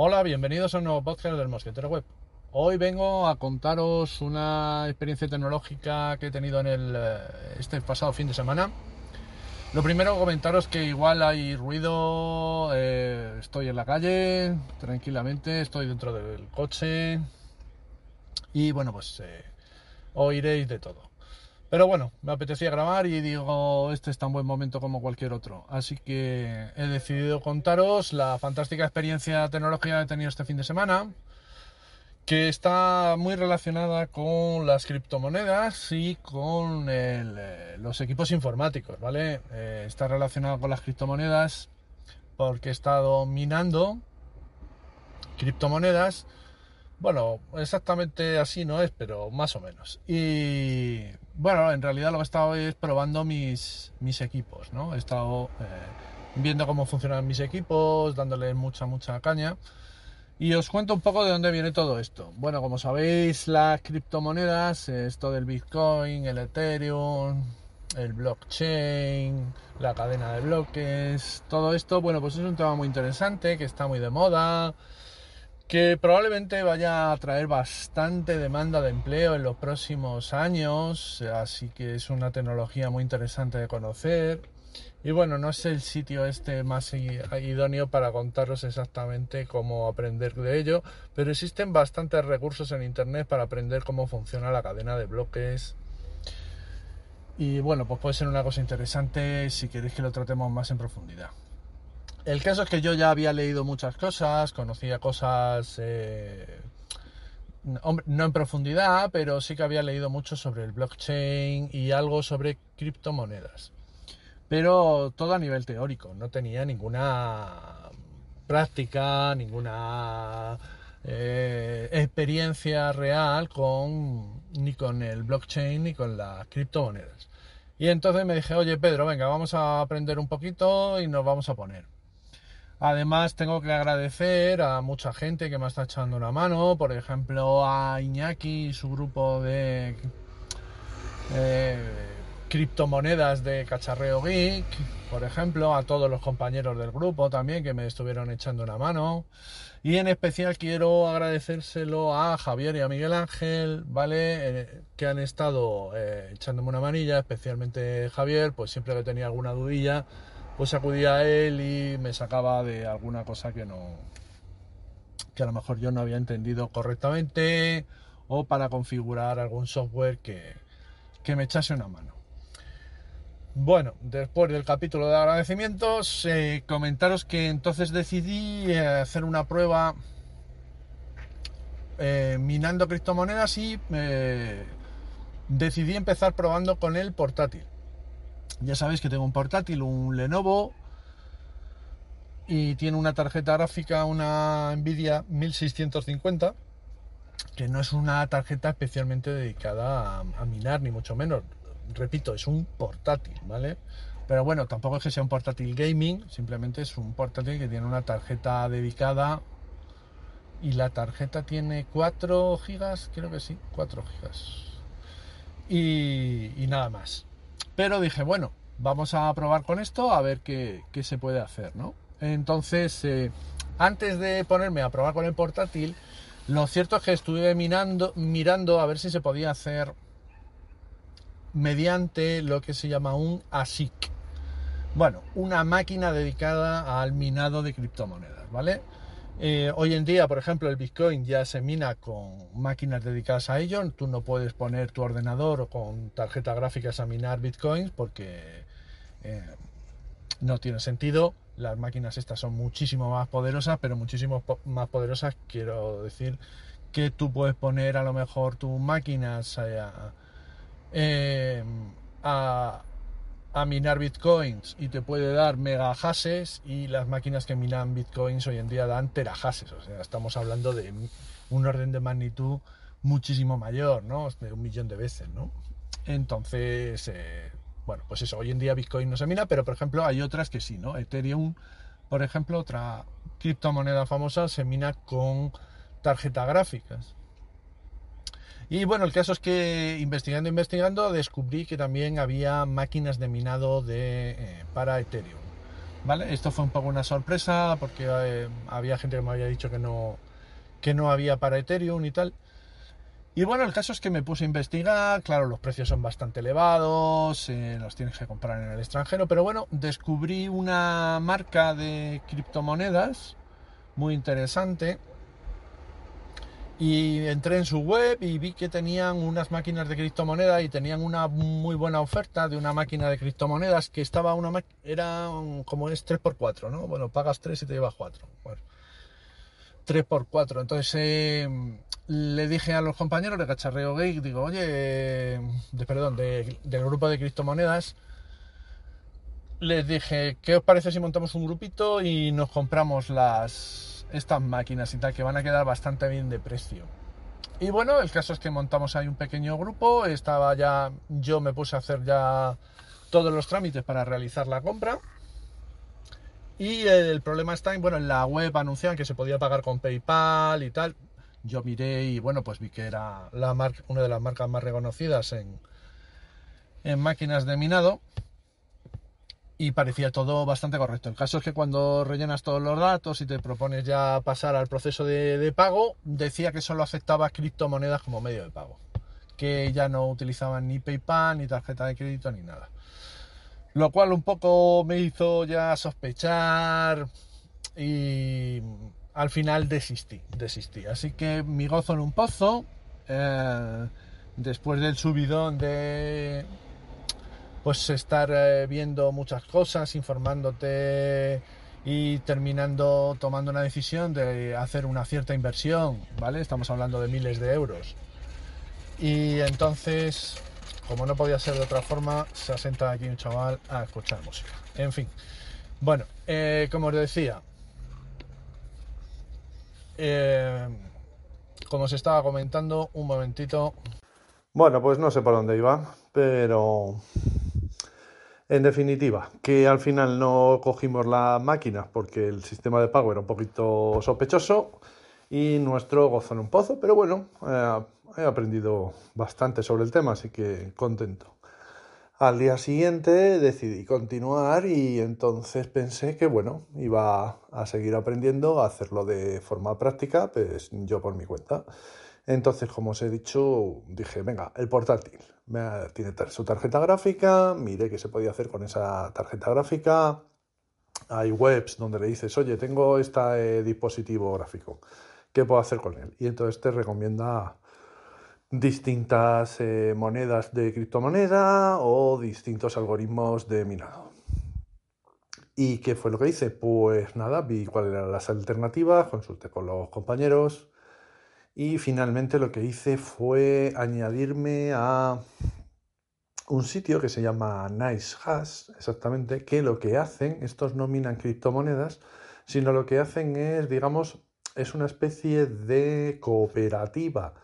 Hola, bienvenidos a un nuevo podcast del Mosquetero Web. Hoy vengo a contaros una experiencia tecnológica que he tenido en el, eh, este pasado fin de semana. Lo primero, comentaros que igual hay ruido, eh, estoy en la calle, tranquilamente, estoy dentro del coche y bueno, pues eh, oiréis de todo. Pero bueno, me apetecía grabar y digo, este es tan buen momento como cualquier otro. Así que he decidido contaros la fantástica experiencia tecnológica que he tenido este fin de semana, que está muy relacionada con las criptomonedas y con eh, los equipos informáticos, ¿vale? Eh, está relacionado con las criptomonedas porque he estado minando criptomonedas. Bueno, exactamente así no es, pero más o menos. Y bueno, en realidad lo que he estado es probando mis, mis equipos, ¿no? He estado eh, viendo cómo funcionan mis equipos, dándole mucha, mucha caña. Y os cuento un poco de dónde viene todo esto. Bueno, como sabéis, las criptomonedas, esto del Bitcoin, el Ethereum, el blockchain, la cadena de bloques, todo esto, bueno, pues es un tema muy interesante, que está muy de moda, que probablemente vaya a traer bastante demanda de empleo en los próximos años, así que es una tecnología muy interesante de conocer. Y bueno, no es el sitio este más idóneo para contaros exactamente cómo aprender de ello, pero existen bastantes recursos en Internet para aprender cómo funciona la cadena de bloques. Y bueno, pues puede ser una cosa interesante si queréis que lo tratemos más en profundidad. El caso es que yo ya había leído muchas cosas, conocía cosas, eh, no en profundidad, pero sí que había leído mucho sobre el blockchain y algo sobre criptomonedas. Pero todo a nivel teórico, no tenía ninguna práctica, ninguna eh, experiencia real con ni con el blockchain ni con las criptomonedas. Y entonces me dije, oye Pedro, venga, vamos a aprender un poquito y nos vamos a poner. Además, tengo que agradecer a mucha gente que me está echando una mano, por ejemplo, a Iñaki y su grupo de eh, criptomonedas de Cacharreo Geek, por ejemplo, a todos los compañeros del grupo también que me estuvieron echando una mano. Y en especial quiero agradecérselo a Javier y a Miguel Ángel, ¿vale? Eh, que han estado eh, echándome una manilla, especialmente Javier, pues siempre que tenía alguna dudilla pues acudía a él y me sacaba de alguna cosa que no que a lo mejor yo no había entendido correctamente o para configurar algún software que, me echase una mano. Bueno, después del capítulo de agradecimientos, eh, comentaros que entonces decidí eh, hacer una prueba eh, minando criptomonedas y decidí empezar probando con el portátil. Ya sabéis que tengo un portátil, un Lenovo, y tiene una tarjeta gráfica, una Nvidia 1650, que no es una tarjeta especialmente dedicada a, minar, ni mucho menos. Repito, es un portátil, ¿vale? Pero bueno, tampoco es que sea un portátil gaming, simplemente es un portátil que tiene una tarjeta dedicada y la tarjeta tiene 4 gigas, creo que sí, 4 gigas. y nada más. Pero dije, bueno, vamos a probar con esto a ver qué, se puede hacer, ¿no? Entonces, eh, antes de ponerme a probar con el portátil, lo cierto es que estuve mirando, mirando a ver si se podía hacer mediante lo que se llama un ASIC. Bueno, una máquina dedicada al minado de criptomonedas, ¿vale? Eh, hoy en día, por ejemplo, el Bitcoin ya se mina con máquinas dedicadas a ello. Tú no puedes poner tu ordenador con tarjeta gráficas a minar Bitcoins porque eh, no tiene sentido. Las máquinas estas son muchísimo más poderosas, pero muchísimo más poderosas quiero decir que tú puedes poner a lo mejor tus máquinas eh, a minar bitcoins y te puede dar megahashes y las máquinas que minan bitcoins hoy en día dan terahashes. O sea, estamos hablando de un orden de magnitud muchísimo mayor, ¿no? De un millón de veces, ¿no? Entonces, eh, bueno, pues eso, hoy en día Bitcoin no se mina, pero por ejemplo hay otras que sí, ¿no? Ethereum, por ejemplo, otra criptomoneda famosa, se mina con tarjetas gráficas. Y bueno, el caso es que investigando, investigando, descubrí que también había máquinas de minado de, eh, para Ethereum. ¿Vale? Esto fue un poco una sorpresa porque eh, había gente que me había dicho que no, que no había para Ethereum y tal. Y bueno, el caso es que me puse a investigar, claro, los precios son bastante elevados, eh, los tienes que comprar en el extranjero, pero bueno, descubrí una marca de criptomonedas muy interesante y entré en su web y vi que tenían unas máquinas de criptomonedas y tenían una muy buena oferta de una máquina de criptomonedas que estaba una era como es 3x4, ¿no? Bueno, pagas 3 y te llevas 4. Bueno, 3x4. Entonces eh, le dije a los compañeros de Cacharreo Geek, digo, oye, perdón, del grupo de criptomonedas, les dije, ¿qué os parece si montamos un grupito y nos compramos las estas máquinas y tal, que van a quedar bastante bien de precio. Y bueno, el caso es que montamos ahí un pequeño grupo, estaba ya, yo me puse a hacer ya todos los trámites para realizar la compra. Y el problema está en, bueno, en la web anunciaban que se podía pagar con PayPal y tal. Yo miré y bueno, pues vi que era la marca, una de las marcas más reconocidas en, en máquinas de minado y parecía todo bastante correcto. El caso es que cuando rellenas todos los datos y te propones ya pasar al proceso de, pago, decía que solo aceptaba criptomonedas como medio de pago, que ya no utilizaban ni PayPal, ni tarjeta de crédito, ni nada. Lo cual un poco me hizo ya sospechar y al final desistí, desistí. Así que mi gozo en un pozo, eh, después del subidón de pues estar eh, viendo muchas cosas, informándote y terminando tomando una decisión de hacer una cierta inversión, ¿vale? Estamos hablando de miles de euros. Y entonces, como no podía ser de otra forma, se asenta aquí un chaval a escuchar música. En fin, bueno, eh, como os decía, eh, como os estaba comentando, un momentito. Bueno, pues no sé por dónde iba, pero en definitiva, que al final no cogimos la máquina porque el sistema de pago era un poquito sospechoso y nuestro gozo en un pozo, pero bueno, eh, he aprendido bastante sobre el tema, así que contento. Al día siguiente decidí continuar y entonces pensé que bueno, iba a seguir aprendiendo a hacerlo de forma práctica, pues yo por mi cuenta. Entonces, como os he dicho, dije, venga, el portátil. Tiene su tarjeta gráfica, miré qué se podía hacer con esa tarjeta gráfica. Hay webs donde le dices, oye, tengo este dispositivo gráfico, ¿qué puedo hacer con él? Y entonces te recomienda distintas eh, monedas de criptomoneda o distintos algoritmos de minado. ¿Y qué fue lo que hice? Pues nada, vi cuáles eran las alternativas, consulté con los compañeros, y finalmente lo que hice fue añadirme a un sitio que se llama NiceHash, exactamente, que lo que hacen, estos no minan criptomonedas, sino lo que hacen es, digamos, es una especie de cooperativa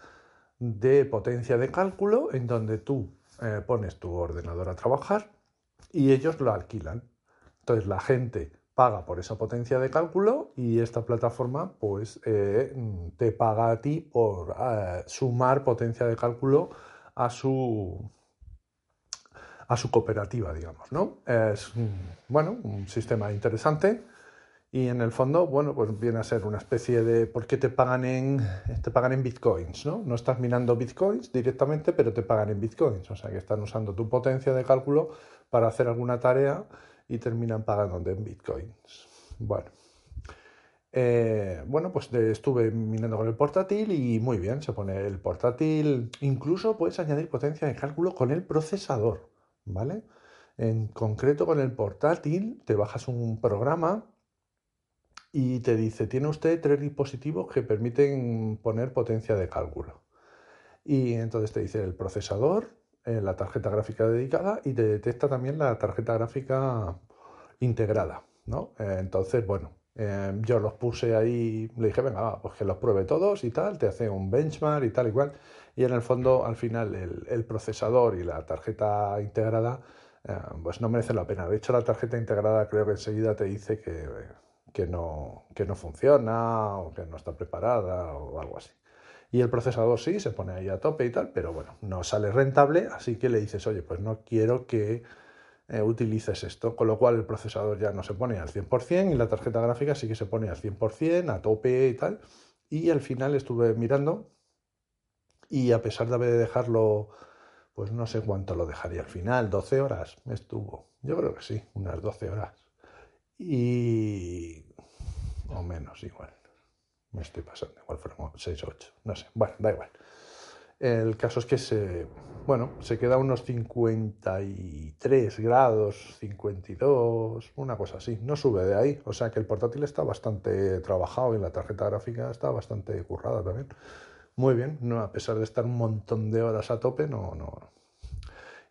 de potencia de cálculo en donde tú eh, pones tu ordenador a trabajar y ellos lo alquilan. Entonces la gente paga por esa potencia de cálculo y esta plataforma pues eh, te paga a ti por eh, sumar potencia de cálculo a su a su cooperativa digamos no es bueno un sistema interesante y en el fondo bueno pues viene a ser una especie de porque te pagan en te pagan en bitcoins no no estás minando bitcoins directamente pero te pagan en bitcoins. O sea que están usando tu potencia de cálculo para hacer alguna tarea y terminan pagando en bitcoins. Bueno, eh, bueno, pues estuve minando con el portátil y muy bien, se pone el portátil, incluso puedes añadir potencia de cálculo con el procesador, ¿vale? En concreto con el portátil te bajas un programa y te dice, tiene usted tres dispositivos que permiten poner potencia de cálculo. Y entonces te dice el procesador, en la tarjeta gráfica dedicada y te detecta también la tarjeta gráfica integrada, ¿no? Eh, entonces, bueno, eh, yo los puse ahí, le dije, venga, pues que los pruebe todos y tal, te hace un benchmark y tal, igual. Y en el fondo, al final, el, procesador y la tarjeta integrada, eh, pues no merece la pena. De hecho, la tarjeta integrada creo que enseguida te dice que, que, no, que no funciona o que no está preparada o algo así. Y el procesador sí, se pone ahí a tope y tal, pero bueno, no sale rentable, así que le dices, oye, pues no quiero que eh, utilices esto, con lo cual el procesador ya no se pone al 100% y la tarjeta gráfica sí que se pone al 100%, a tope y tal. Y al final estuve mirando y a pesar de haber dejarlo, pues no sé cuánto lo dejaría al final, 12 horas estuvo, yo creo que sí, unas 12 horas. Y... o menos igual. Me estoy pasando, igual fueron 6 o 8, no sé, bueno, da igual. El caso es que se, bueno, se queda unos 53 grados, 52, una cosa así. No sube de ahí. O sea que el portátil está bastante trabajado y la tarjeta gráfica está bastante currada también. Muy bien, no, a pesar de estar un montón de horas a tope, no, no.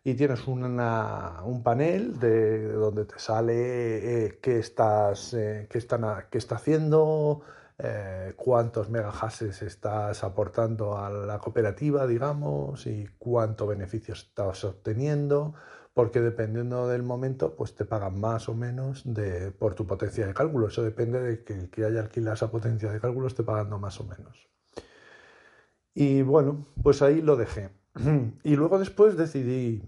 Y tienes una, un panel de, donde te sale eh, qué, estás, eh, qué, están, qué está haciendo, eh, cuántos megahashes estás aportando a la cooperativa, digamos, y cuánto beneficios estás obteniendo, porque dependiendo del momento, pues te pagan más o menos de, por tu potencia de cálculo. Eso depende de que, que haya alquilado esa potencia de cálculo, esté pagando más o menos. Y bueno, pues ahí lo dejé. Y luego después decidí,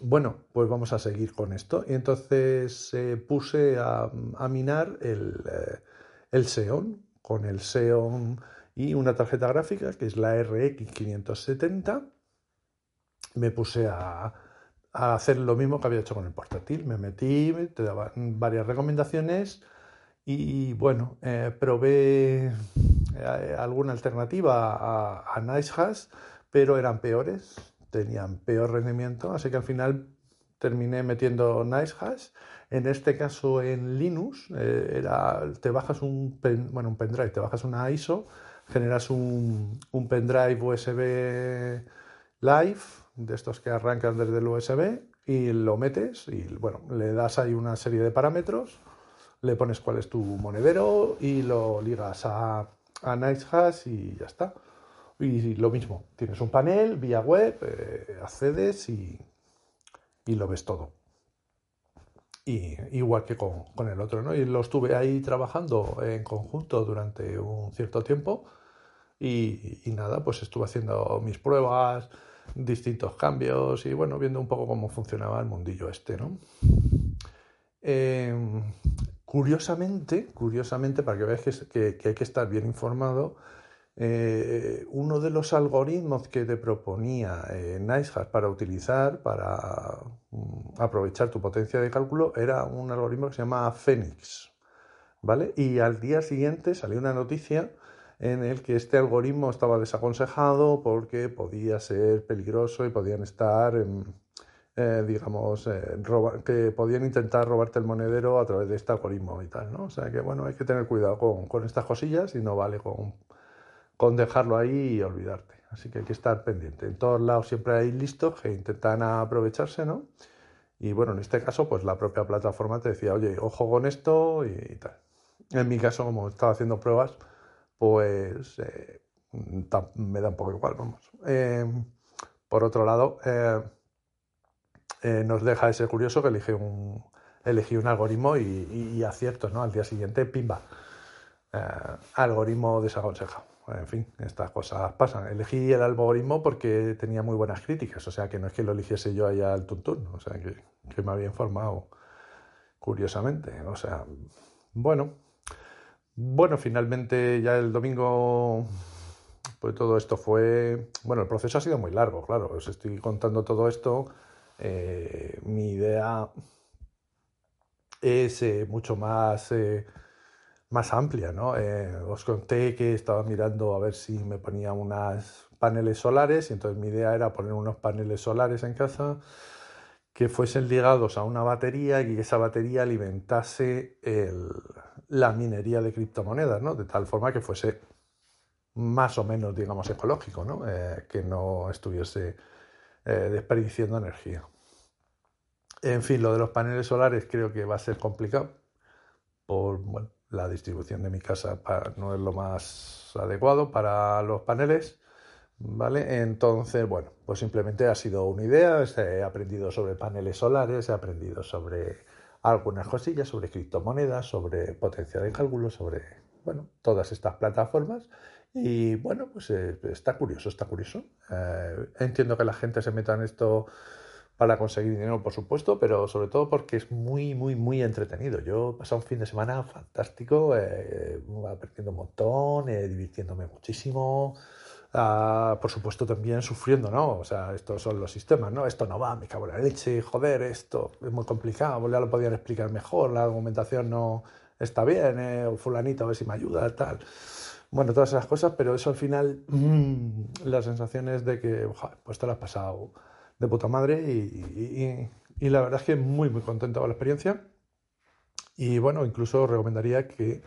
bueno, pues vamos a seguir con esto. Y entonces eh, puse a, minar el... Eh, el Xeon, con el Xeon y una tarjeta gráfica que es la RX 570. Me puse a, hacer lo mismo que había hecho con el portátil. Me metí, te daban varias recomendaciones y bueno, eh, probé eh, alguna alternativa a, a NiceHash, pero eran peores, tenían peor rendimiento, así que al final terminé metiendo NiceHash en este caso en Linux, eh, era, te bajas un, bueno, un pendrive, te bajas una ISO, generas un, pendrive USB Live, de estos que arrancan desde el USB, y lo metes y bueno, le das ahí una serie de parámetros, le pones cuál es tu monedero y lo ligas a, a NiceHash y ya está. Y lo mismo, tienes un panel vía web, eh, accedes y, y lo ves todo y igual que con, el otro, ¿no? Y lo estuve ahí trabajando en conjunto durante un cierto tiempo y, nada, pues estuve haciendo mis pruebas, distintos cambios y bueno, viendo un poco cómo funcionaba el mundillo este, ¿no? Em, curiosamente, curiosamente, para que veáis que, que hay que estar bien informado, eh, uno de los algoritmos que te proponía eh, para utilizar, para mm, aprovechar tu potencia de cálculo, era un algoritmo que se llama Phoenix. ¿Vale? Y al día siguiente salió una noticia en el que este algoritmo estaba desaconsejado porque podía ser peligroso y podían estar, eh, digamos, que podían intentar robarte el monedero a través de este algoritmo y tal, ¿no? O sea que, bueno, hay que tener cuidado con, con estas cosillas y no vale con con dejarlo ahí y olvidarte. Así que hay que estar pendiente. En todos lados siempre hay listos que intentan aprovecharse, ¿no? Y bueno, en este caso, pues la propia plataforma te decía, oye, ojo con esto y, tal. En mi caso, como estaba haciendo pruebas, pues eh, me da un poco igual, vamos. Em, por otro lado, eh, eh, nos deja ese curioso que elige un, elegí un algoritmo y, y, acierto, ¿no? Al día siguiente, pimba, algoritmo desaconsejado en fin, estas cosas pasan. Elegí el algoritmo porque tenía muy buenas críticas, o sea que no es que lo eligiese yo allá al tuntún, o sea que, me había informado curiosamente. O sea, bueno, bueno, finalmente ya el domingo, pues todo esto fue, bueno, el proceso ha sido muy largo, claro, os estoy contando todo esto. Eh, mi idea es eh, mucho más... Eh, más amplia, ¿no? Eh, os conté que estaba mirando a ver si me ponía unas paneles solares y entonces mi idea era poner unos paneles solares en casa que fuesen ligados a una batería y que esa batería alimentase la minería de criptomonedas, ¿no? De tal forma que fuese más o menos, digamos, ecológico, ¿no? Eh, que no estuviese eh, desperdiciando energía. En fin, lo de los paneles solares creo que va a ser complicado por bueno, la distribución de mi casa no es lo más adecuado para los paneles. ¿Vale? Entonces, bueno, pues simplemente ha sido una idea, he aprendido sobre paneles solares, he aprendido sobre algunas cosillas, sobre criptomonedas, sobre potencial de cálculo, sobre, bueno, todas estas plataformas. Y bueno, pues eh, está curioso, está curioso. Eh, entiendo que la gente se meta en esto para conseguir dinero, por supuesto, pero sobre todo porque es muy, muy, muy entretenido. Yo he pasado un fin de semana fantástico, eh, aprendiendo un montón, eh, divirtiéndome muchísimo. Ah, por supuesto también sufriendo, ¿no? O sea, estos son los sistemas, ¿no? Esto no va, me cago en la leche, joder, esto es muy complicado, ya lo podían explicar mejor, la argumentación no está bien, ¿eh? o fulanito a ver si me ayuda, tal. Bueno, todas esas cosas, pero eso al final, mmm, la sensación es de que, pues te lo has pasado de puta madre y, la verdad es que muy, muy contento con la experiencia. Y bueno, incluso recomendaría que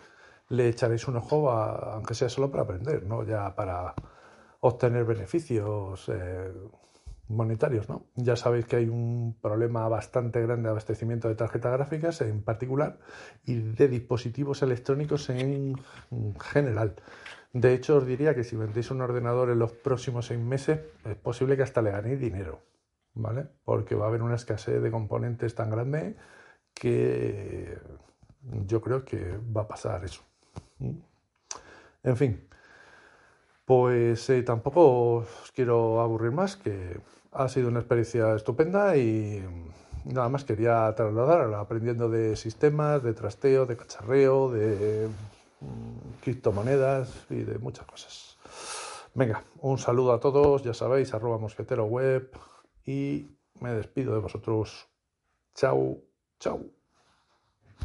le echaréis un ojo, aunque sea solo para aprender, ¿no? Ya para obtener beneficios eh, monetarios, ¿no? Ya sabéis que hay un problema bastante grande de abastecimiento de tarjetas gráficas en particular y de dispositivos electrónicos en general. De hecho, os diría que si vendéis un ordenador en los próximos seis meses, es posible que hasta le ganéis dinero. ¿Vale? Porque va a haber una escasez de componentes tan grande que yo creo que va a pasar eso. En fin, pues eh, tampoco os quiero aburrir más, que ha sido una experiencia estupenda y nada más quería trasladar, aprendiendo de sistemas, de trasteo, de cacharreo, de mm, criptomonedas y de muchas cosas. Venga, un saludo a todos, ya sabéis, arroba mosquetero web, y me despido de vosotros. Chao, chao.